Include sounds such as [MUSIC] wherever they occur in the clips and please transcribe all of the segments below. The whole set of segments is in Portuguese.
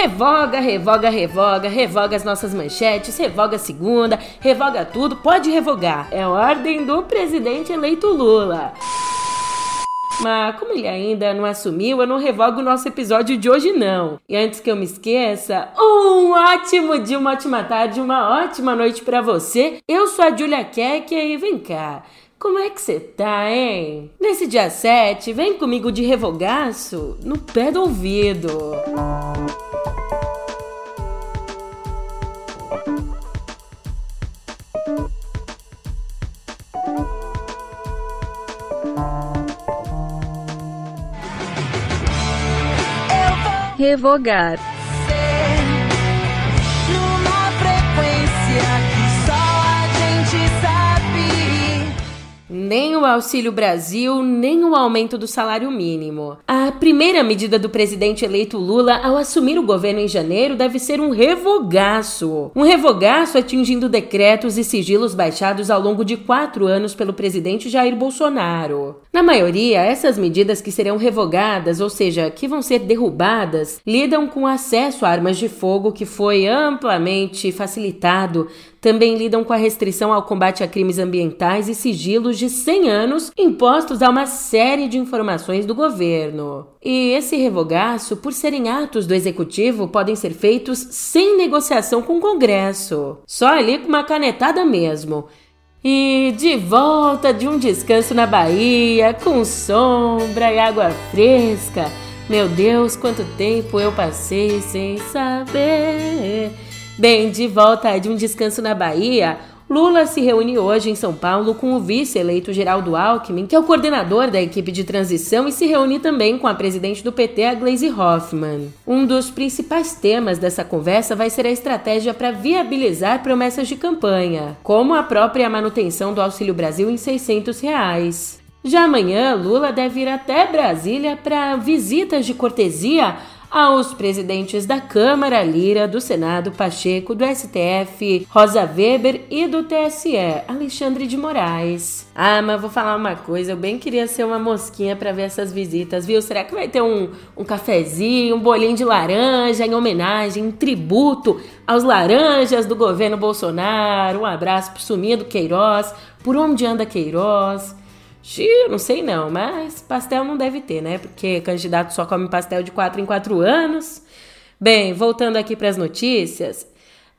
Revoga, revoga, revoga, revoga as nossas manchetes, revoga a segunda, revoga tudo, pode revogar. É ordem do presidente eleito Lula. Mas como ele ainda não assumiu, eu não revogo o nosso episódio de hoje não. E antes que eu me esqueça, um ótimo dia, uma ótima tarde, uma ótima noite para você. Eu sou a Julia Keck e vem cá. Como é que você tá, hein? Nesse dia 7, vem comigo de revogaço no pé do ouvido. Revogar. Nem o Auxílio Brasil, nem o aumento do salário mínimo. A primeira medida do presidente eleito Lula ao assumir o governo em janeiro deve ser um revogaço. Um revogaço atingindo decretos e sigilos baixados ao longo de quatro anos pelo presidente Jair Bolsonaro. Na maioria, essas medidas que serão revogadas, ou seja, que vão ser derrubadas, lidam com acesso a armas de fogo que foi amplamente facilitado também lidam com a restrição ao combate a crimes ambientais e sigilos de 100 anos impostos a uma série de informações do governo. E esse revogaço, por serem atos do executivo, podem ser feitos sem negociação com o Congresso, só ali com uma canetada mesmo. E de volta de um descanso na Bahia, com sombra e água fresca. Meu Deus, quanto tempo eu passei sem saber. Bem, de volta de um descanso na Bahia, Lula se reúne hoje em São Paulo com o vice-eleito Geraldo Alckmin, que é o coordenador da equipe de transição, e se reúne também com a presidente do PT, a Gleisi Hoffmann. Um dos principais temas dessa conversa vai ser a estratégia para viabilizar promessas de campanha, como a própria manutenção do Auxílio Brasil em 600 reais. Já amanhã, Lula deve ir até Brasília para visitas de cortesia aos presidentes da Câmara Lira, do Senado Pacheco, do STF Rosa Weber e do TSE Alexandre de Moraes. Ah, mas vou falar uma coisa, eu bem queria ser uma mosquinha para ver essas visitas, viu? Será que vai ter um, um cafezinho, um bolinho de laranja em homenagem, em tributo aos laranjas do governo Bolsonaro? Um abraço pro sumido Queiroz, por onde anda Queiroz? Xiii, não sei não, mas pastel não deve ter, né? Porque candidato só come pastel de 4 em 4 anos. Bem, voltando aqui para as notícias,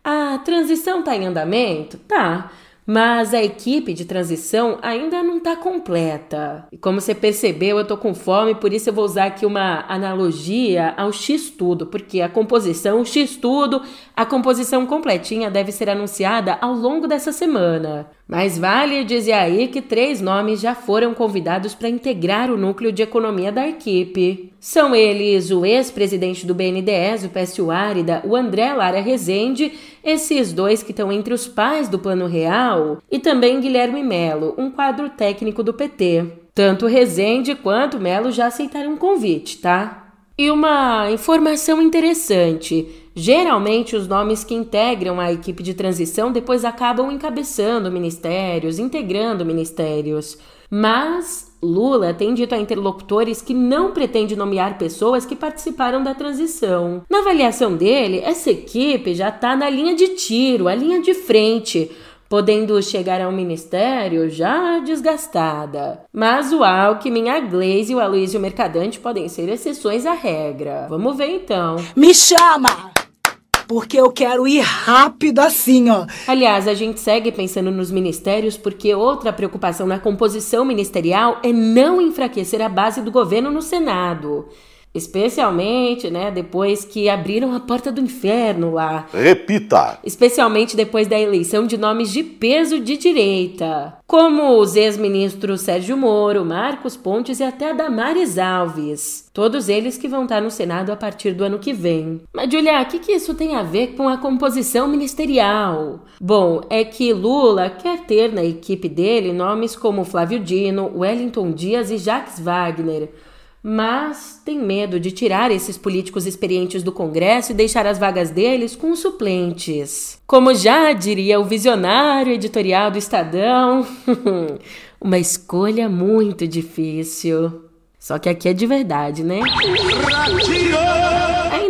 a transição tá em andamento? Tá. Mas a equipe de transição ainda não está completa. E como você percebeu, eu tô com fome, por isso eu vou usar aqui uma analogia ao X-Tudo, porque a composição X-Tudo, a composição completinha deve ser anunciada ao longo dessa semana. Mas vale dizer aí que três nomes já foram convidados para integrar o núcleo de economia da equipe. São eles o ex-presidente do BNDES, o Pécio Árida, o André Lara Rezende, esses dois que estão entre os pais do Plano Real, e também Guilherme Melo, um quadro técnico do PT. Tanto Rezende quanto Melo já aceitaram um convite, tá? E uma informação interessante: geralmente os nomes que integram a equipe de transição depois acabam encabeçando ministérios, integrando ministérios. Mas Lula tem dito a interlocutores que não pretende nomear pessoas que participaram da transição. Na avaliação dele, essa equipe já está na linha de tiro, a linha de frente podendo chegar ao ministério já desgastada. Mas o Alckmin, a Glaze e o Aloysio Mercadante podem ser exceções à regra. Vamos ver então. Me chama! Porque eu quero ir rápido assim, ó. Aliás, a gente segue pensando nos ministérios porque outra preocupação na composição ministerial é não enfraquecer a base do governo no Senado. Especialmente, né, depois que abriram a porta do inferno lá. Repita! Especialmente depois da eleição de nomes de peso de direita, como os ex-ministros Sérgio Moro, Marcos Pontes e até a Damares Alves. Todos eles que vão estar no Senado a partir do ano que vem. Mas, Julia, o que, que isso tem a ver com a composição ministerial? Bom, é que Lula quer ter na equipe dele nomes como Flávio Dino, Wellington Dias e Jacques Wagner mas tem medo de tirar esses políticos experientes do Congresso e deixar as vagas deles com suplentes. Como já diria o visionário editorial do Estadão, [LAUGHS] uma escolha muito difícil. Só que aqui é de verdade, né?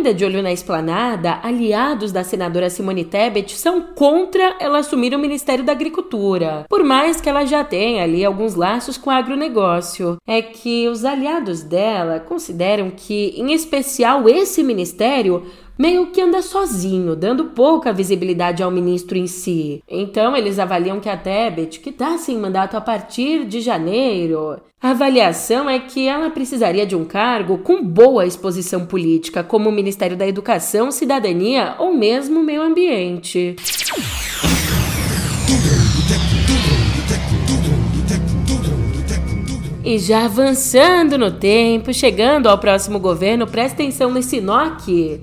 Ainda de olho na esplanada, aliados da senadora Simone Tebet são contra ela assumir o Ministério da Agricultura, por mais que ela já tenha ali alguns laços com o agronegócio. É que os aliados dela consideram que, em especial esse ministério, meio que anda sozinho, dando pouca visibilidade ao ministro em si. Então eles avaliam que a Tebet, que está sem mandato a partir de janeiro, a avaliação é que ela precisaria de um cargo com boa exposição política, como o Ministério da Educação, Cidadania ou mesmo Meio Ambiente. E já avançando no tempo, chegando ao próximo governo, presta atenção nesse nó aqui.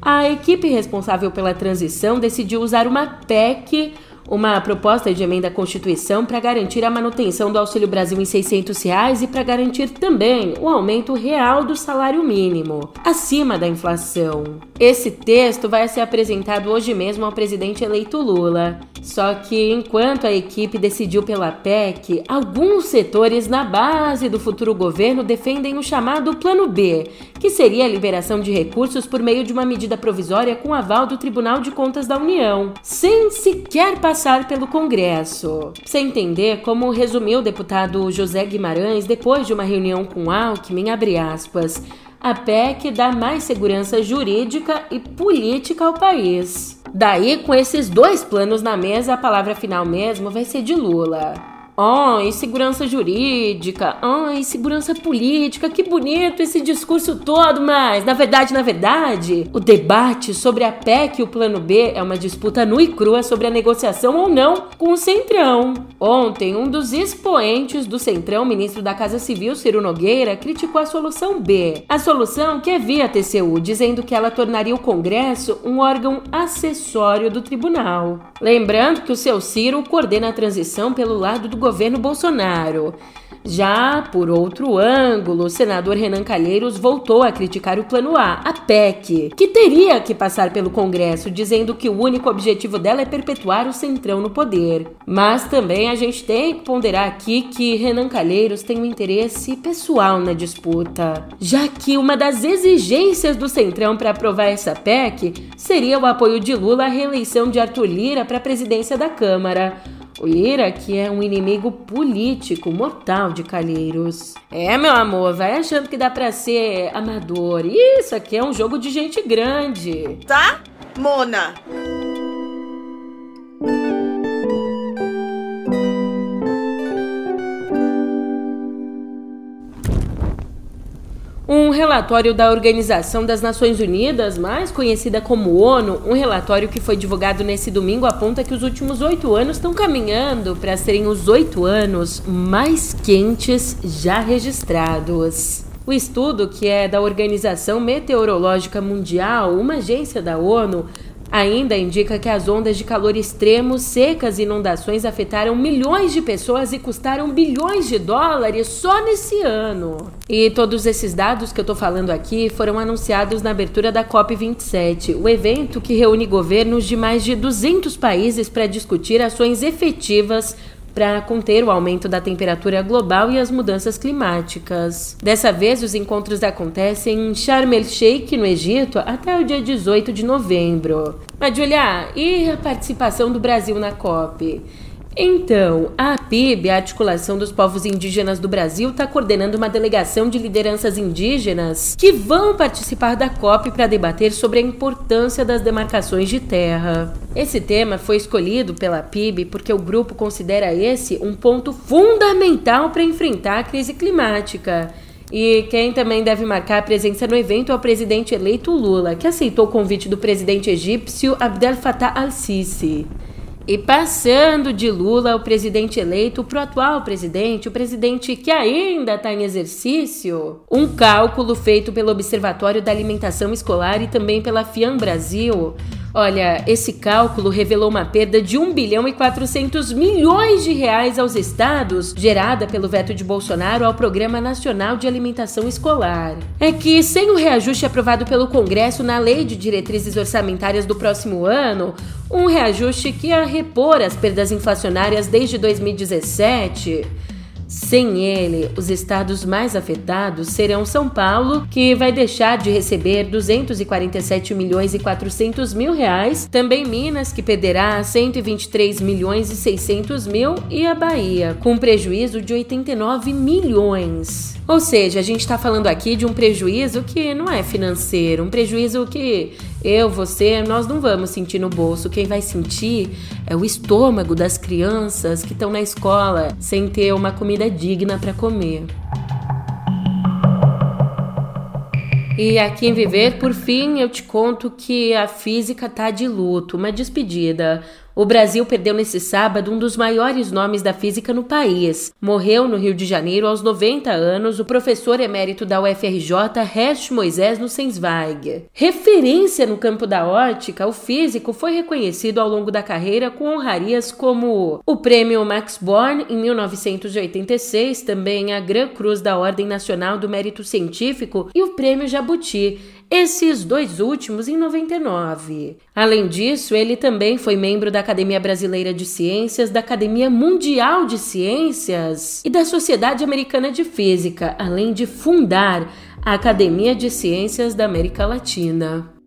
A equipe responsável pela transição decidiu usar uma PEC uma proposta de emenda à Constituição para garantir a manutenção do Auxílio Brasil em 600 reais e para garantir também o aumento real do salário mínimo, acima da inflação. Esse texto vai ser apresentado hoje mesmo ao presidente eleito Lula. Só que enquanto a equipe decidiu pela PEC, alguns setores na base do futuro governo defendem o chamado Plano B, que seria a liberação de recursos por meio de uma medida provisória com aval do Tribunal de Contas da União, sem sequer passar passar pelo Congresso. Você entender como resumiu o deputado José Guimarães depois de uma reunião com Alckmin, abre aspas, a PEC dá mais segurança jurídica e política ao país. Daí, com esses dois planos na mesa, a palavra final mesmo vai ser de Lula. Oh, insegurança jurídica, oh, insegurança política, que bonito esse discurso todo, mas na verdade, na verdade, o debate sobre a PEC e o Plano B é uma disputa nua e crua sobre a negociação ou não com o Centrão. Ontem, um dos expoentes do Centrão, ministro da Casa Civil, Ciro Nogueira, criticou a solução B, a solução que é via TCU, dizendo que ela tornaria o Congresso um órgão acessório do tribunal. Lembrando que o seu Ciro coordena a transição pelo lado do governo Bolsonaro. Já por outro ângulo, o senador Renan Calheiros voltou a criticar o Plano A, a PEC, que teria que passar pelo Congresso, dizendo que o único objetivo dela é perpetuar o centrão no poder. Mas também a gente tem que ponderar aqui que Renan Calheiros tem um interesse pessoal na disputa, já que uma das exigências do centrão para aprovar essa PEC seria o apoio de Lula à reeleição de Arthur Lira para a presidência da Câmara. O Ira, que é um inimigo político mortal de Calheiros. É, meu amor, vai achando que dá pra ser amador. Isso aqui é um jogo de gente grande. Tá, Mona? Um relatório da Organização das Nações Unidas, mais conhecida como ONU, um relatório que foi divulgado nesse domingo, aponta que os últimos oito anos estão caminhando para serem os oito anos mais quentes já registrados. O estudo, que é da Organização Meteorológica Mundial, uma agência da ONU, Ainda indica que as ondas de calor extremo, secas e inundações afetaram milhões de pessoas e custaram bilhões de dólares só nesse ano. E todos esses dados que eu tô falando aqui foram anunciados na abertura da COP27, o evento que reúne governos de mais de 200 países para discutir ações efetivas para conter o aumento da temperatura global e as mudanças climáticas. Dessa vez, os encontros acontecem em Sharm el-Sheikh, no Egito, até o dia 18 de novembro. Mas, Julia, e a participação do Brasil na COP? Então, a APIB, a Articulação dos Povos Indígenas do Brasil, está coordenando uma delegação de lideranças indígenas que vão participar da COP para debater sobre a importância das demarcações de terra. Esse tema foi escolhido pela APIB porque o grupo considera esse um ponto fundamental para enfrentar a crise climática. E quem também deve marcar a presença no evento é o presidente eleito Lula, que aceitou o convite do presidente egípcio Abdel Fattah al-Sisi. E passando de Lula, o presidente eleito, para o atual presidente, o presidente que ainda está em exercício, um cálculo feito pelo Observatório da Alimentação Escolar e também pela FIAM Brasil Olha, esse cálculo revelou uma perda de 1 bilhão e 400 milhões de reais aos estados, gerada pelo veto de Bolsonaro ao Programa Nacional de Alimentação Escolar. É que, sem o reajuste aprovado pelo Congresso na Lei de Diretrizes Orçamentárias do próximo ano, um reajuste que ia repor as perdas inflacionárias desde 2017, Sem ele, os estados mais afetados serão São Paulo, que vai deixar de receber 247 milhões e 400 mil reais, também Minas, que perderá 123 milhões e 600 mil, e a Bahia, com prejuízo de 89 milhões. Ou seja, a gente está falando aqui de um prejuízo que não é financeiro, um prejuízo que eu, você, nós não vamos sentir no bolso. Quem vai sentir é o estômago das crianças que estão na escola sem ter uma comida digna para comer. E aqui em Viver, por fim, eu te conto que a física tá de luto, uma despedida. O Brasil perdeu nesse sábado um dos maiores nomes da física no país. Morreu no Rio de Janeiro aos 90 anos o professor emérito da UFRJ, Hersch Moisés Nussensweig. Referência no campo da ótica, o físico foi reconhecido ao longo da carreira com honrarias como o Prêmio Max Born em 1986, também a Gran Cruz da Ordem Nacional do Mérito Científico e o Prêmio Jabuti esses dois últimos em 99. Além disso, ele também foi membro da Academia Brasileira de Ciências, da Academia Mundial de Ciências e da Sociedade Americana de Física, além de fundar a Academia de Ciências da América Latina.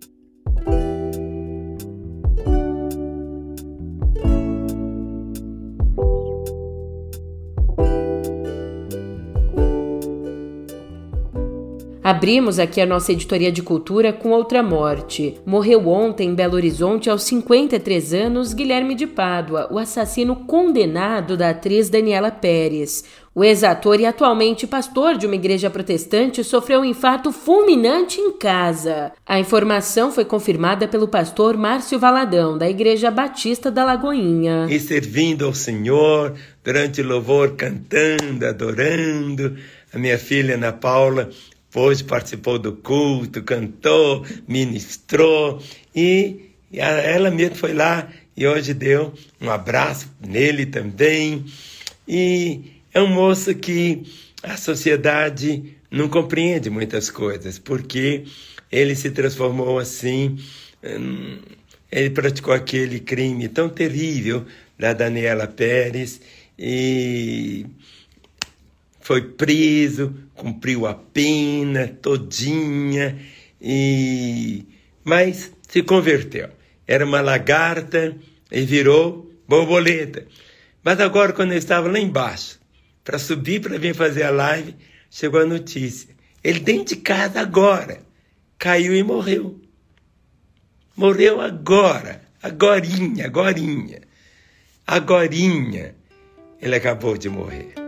Abrimos aqui a nossa editoria de cultura com outra morte. Morreu ontem em Belo Horizonte, aos 53 anos, Guilherme de Pádua, o assassino condenado da atriz Daniela Pérez. O ex-ator e atualmente pastor de uma igreja protestante sofreu um infarto fulminante em casa. A informação foi confirmada pelo pastor Márcio Valadão, da Igreja Batista da Lagoinha. E servindo ao Senhor, durante o louvor, cantando, adorando. A minha filha Ana Paula Hoje participou do culto, cantou, ministrou e ela mesmo foi lá e hoje deu um abraço nele também. E é um moço que a sociedade não compreende muitas coisas, porque ele se transformou assim, hum, ele praticou aquele crime tão terrível da Daniela Pérez e foi preso, cumpriu a pena todinha, e mas se converteu. Era uma lagarta e virou borboleta. Mas agora, quando eu estava lá embaixo, para subir para vir fazer a live, chegou a notícia. Ele dentro de casa agora caiu e morreu. Morreu agora, agorinha, agorinha. Agorinha ele acabou de morrer.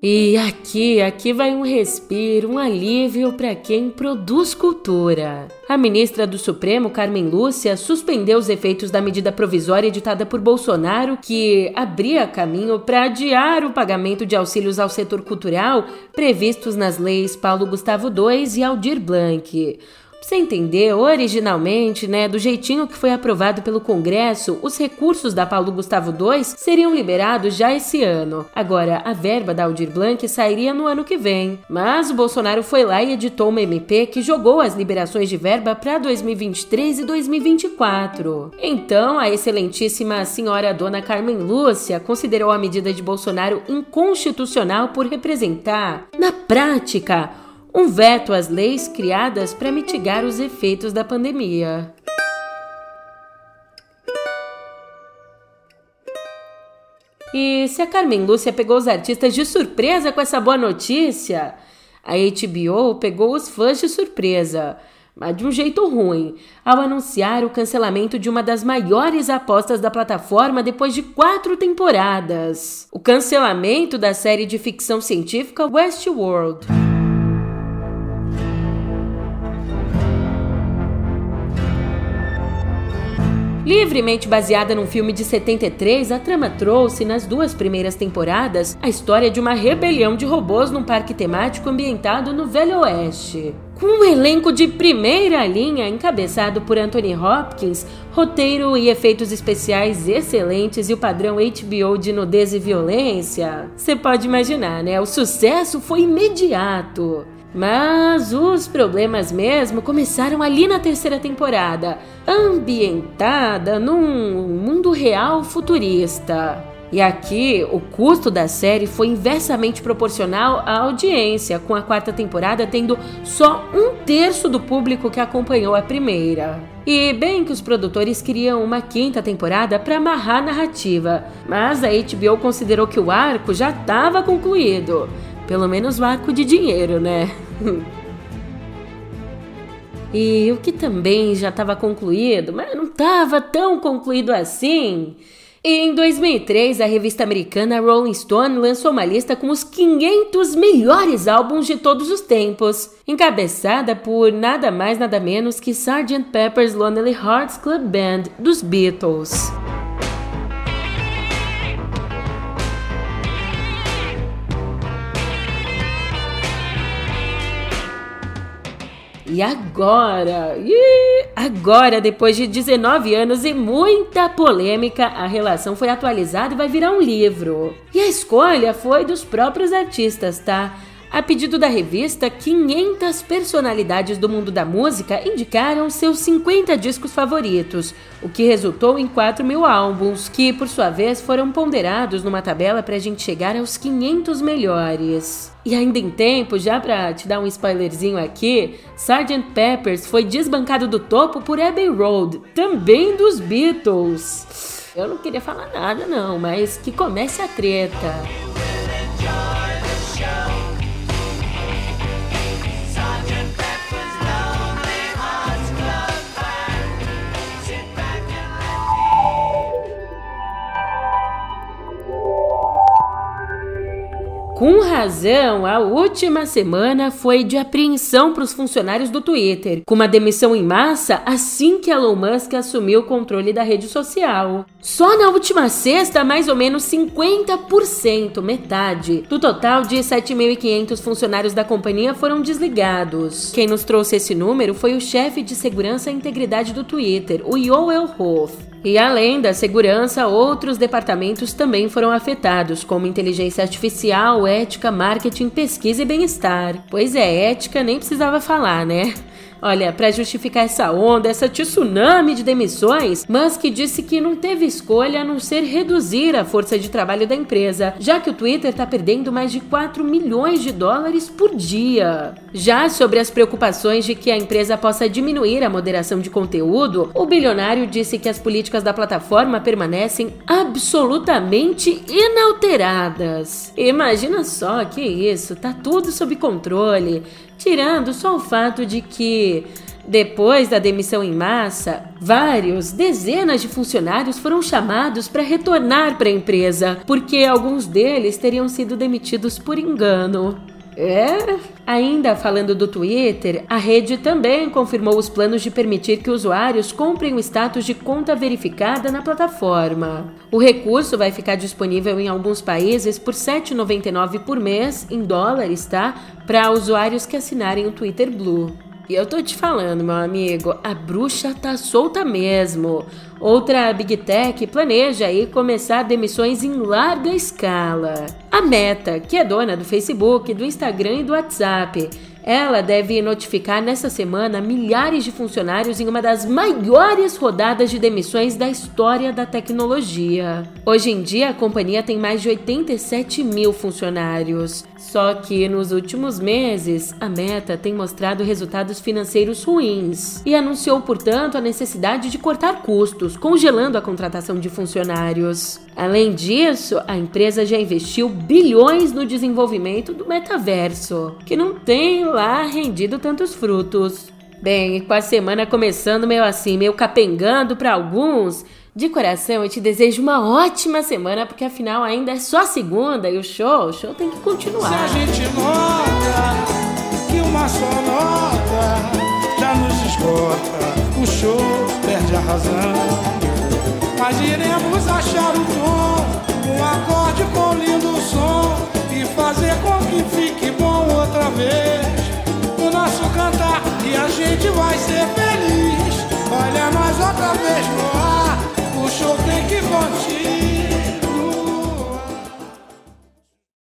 E aqui, aqui vai um respiro, um alívio para quem produz cultura. A ministra do Supremo, Carmen Lúcia, suspendeu os efeitos da medida provisória editada por Bolsonaro que abria caminho para adiar o pagamento de auxílios ao setor cultural previstos nas leis Paulo Gustavo II e Aldir Blanc. Você entendeu? Originalmente, né, do jeitinho que foi aprovado pelo Congresso, os recursos da Paulo Gustavo II seriam liberados já esse ano. Agora, a verba da Aldir Blanc sairia no ano que vem. Mas o Bolsonaro foi lá e editou uma MP que jogou as liberações de verba para 2023 e 2024. Então, a excelentíssima senhora dona Carmen Lúcia considerou a medida de Bolsonaro inconstitucional por representar, na prática, um veto às leis criadas para mitigar os efeitos da pandemia. E se a Carmen Lúcia pegou os artistas de surpresa com essa boa notícia, a HBO pegou os fãs de surpresa, mas de um jeito ruim, ao anunciar o cancelamento de uma das maiores apostas da plataforma depois de quatro temporadas: o cancelamento da série de ficção científica Westworld. Livremente baseada num filme de 73, a trama trouxe, nas duas primeiras temporadas, a história de uma rebelião de robôs num parque temático ambientado no Velho Oeste. Com um elenco de primeira linha, encabeçado por Anthony Hopkins, roteiro e efeitos especiais excelentes e o padrão HBO de nudez e violência, você pode imaginar, né? O sucesso foi imediato. Mas os problemas mesmo começaram ali na terceira temporada, ambientada num mundo real futurista. E aqui, o custo da série foi inversamente proporcional à audiência, com a quarta temporada tendo só um terço do público que acompanhou a primeira. E bem que os produtores queriam uma quinta temporada para amarrar a narrativa, mas a HBO considerou que o arco já estava concluído. Pelo menos o arco de dinheiro, né? e o que também já estava concluído, mas não estava tão concluído assim em 2003, a revista americana Rolling Stone lançou uma lista com os 500 melhores álbuns de todos os tempos, encabeçada por nada mais nada menos que Sgt. Pepper's Lonely Hearts Club Band dos Beatles. E agora, agora, depois de 19 anos e muita polêmica, a relação foi atualizada e vai virar um livro. E a escolha foi dos próprios artistas, tá? A pedido da revista, 500 personalidades do mundo da música indicaram seus 50 discos favoritos, o que resultou em 4 mil álbuns, que por sua vez foram ponderados numa tabela para a gente chegar aos 500 melhores. E ainda em tempo, já para te dar um spoilerzinho aqui, Sgt. Peppers foi desbancado do topo por Abbey Road, também dos Beatles. Eu não queria falar nada não, mas que comece a treta. Com razão, a última semana foi de apreensão para os funcionários do Twitter, com uma demissão em massa assim que Elon Musk assumiu o controle da rede social. Só na última sexta, mais ou menos 50%, metade, do total de 7.500 funcionários da companhia foram desligados. Quem nos trouxe esse número foi o chefe de segurança e integridade do Twitter, o Yoel Hoff. E além da segurança, outros departamentos também foram afetados, como inteligência artificial, ética, marketing, pesquisa e bem-estar. Pois é, ética nem precisava falar, né? Olha, para justificar essa onda, essa tsunami de demissões, Musk disse que não teve escolha a não ser reduzir a força de trabalho da empresa, já que o Twitter está perdendo mais de 4 milhões de dólares por dia. Já sobre as preocupações de que a empresa possa diminuir a moderação de conteúdo, o bilionário disse que as políticas da plataforma permanecem absolutamente inalteradas. Imagina só que isso, tá tudo sob controle tirando só o fato de que depois da demissão em massa, vários, dezenas de funcionários foram chamados para retornar para a empresa, porque alguns deles teriam sido demitidos por engano. É. Ainda falando do Twitter, a rede também confirmou os planos de permitir que usuários comprem o status de conta verificada na plataforma. O recurso vai ficar disponível em alguns países por R$ 7,99 por mês, em dólares, tá? Para usuários que assinarem o Twitter Blue. E eu tô te falando, meu amigo, a bruxa tá solta mesmo. Outra Big Tech planeja aí começar demissões em larga escala. A Meta, que é dona do Facebook, do Instagram e do WhatsApp, ela deve notificar nessa semana milhares de funcionários em uma das maiores rodadas de demissões da história da tecnologia. Hoje em dia, a companhia tem mais de 87 mil funcionários. Só que nos últimos meses, a Meta tem mostrado resultados financeiros ruins e anunciou, portanto, a necessidade de cortar custos, congelando a contratação de funcionários. Além disso, a empresa já investiu bilhões no desenvolvimento do metaverso, que não tem lá rendido tantos frutos. Bem, com a semana começando meio assim, meio capengando para alguns, de coração, eu te desejo uma ótima semana, porque afinal ainda é só segunda e o show, o show tem que continuar. Se a gente nota que uma só nota já nos esgota, o show perde a razão. Mas iremos achar o tom, um acorde com lindo som e fazer com que fique bom outra vez. O nosso cantar e a gente vai ser feliz. Olha nós outra vez no ar cachorro tem que partir.